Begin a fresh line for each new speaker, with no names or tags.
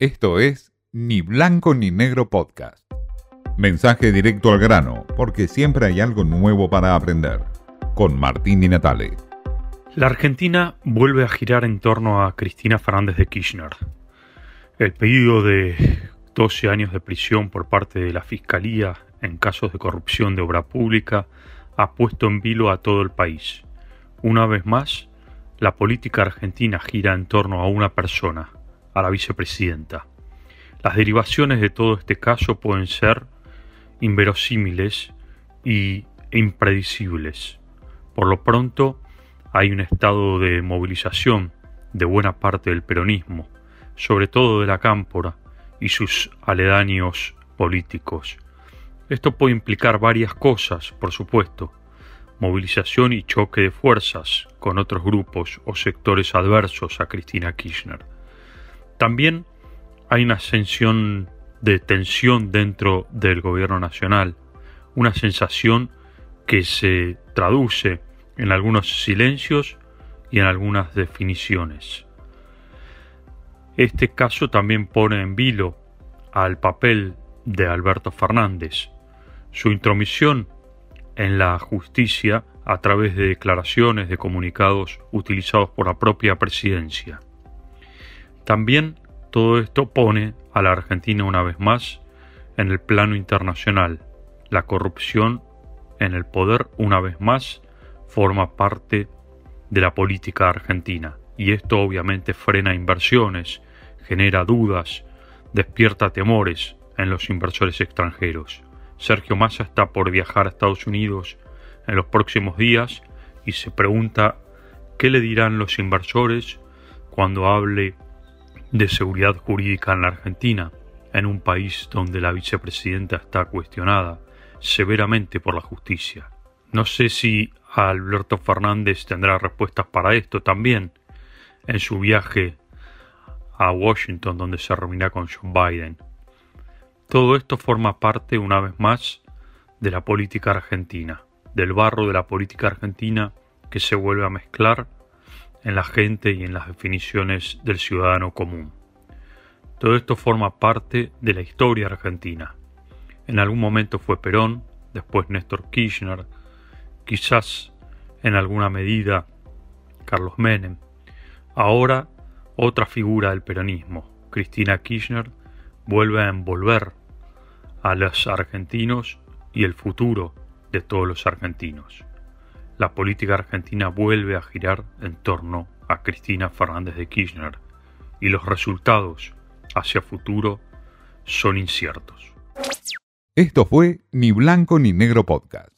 Esto es Ni Blanco ni Negro Podcast. Mensaje directo al grano, porque siempre hay algo nuevo para aprender. Con Martín Di Natale.
La Argentina vuelve a girar en torno a Cristina Fernández de Kirchner. El pedido de 12 años de prisión por parte de la Fiscalía en casos de corrupción de obra pública ha puesto en vilo a todo el país. Una vez más, la política argentina gira en torno a una persona, a la vicepresidenta. Las derivaciones de todo este caso pueden ser inverosímiles y impredecibles. Por lo pronto, hay un estado de movilización de buena parte del peronismo, sobre todo de la cámpora y sus aledaños políticos. Esto puede implicar varias cosas, por supuesto, movilización y choque de fuerzas con otros grupos o sectores adversos a Cristina Kirchner. También hay una ascensión de tensión dentro del gobierno nacional, una sensación que se traduce en algunos silencios y en algunas definiciones. Este caso también pone en vilo al papel de Alberto Fernández, su intromisión en la justicia a través de declaraciones de comunicados utilizados por la propia presidencia. También todo esto pone a la Argentina una vez más en el plano internacional. La corrupción en el poder una vez más forma parte de la política argentina y esto obviamente frena inversiones, genera dudas, despierta temores en los inversores extranjeros. Sergio Massa está por viajar a Estados Unidos en los próximos días y se pregunta qué le dirán los inversores cuando hable de seguridad jurídica en la Argentina, en un país donde la vicepresidenta está cuestionada severamente por la justicia. No sé si Alberto Fernández tendrá respuestas para esto también en su viaje a Washington donde se reunirá con John Biden. Todo esto forma parte, una vez más, de la política argentina, del barro de la política argentina que se vuelve a mezclar en la gente y en las definiciones del ciudadano común. Todo esto forma parte de la historia argentina. En algún momento fue Perón, después Néstor Kirchner, quizás en alguna medida Carlos Menem. Ahora otra figura del peronismo, Cristina Kirchner, vuelve a envolver a los argentinos y el futuro de todos los argentinos. La política argentina vuelve a girar en torno a Cristina Fernández de Kirchner y los resultados hacia futuro son inciertos.
Esto fue Ni Blanco ni Negro Podcast.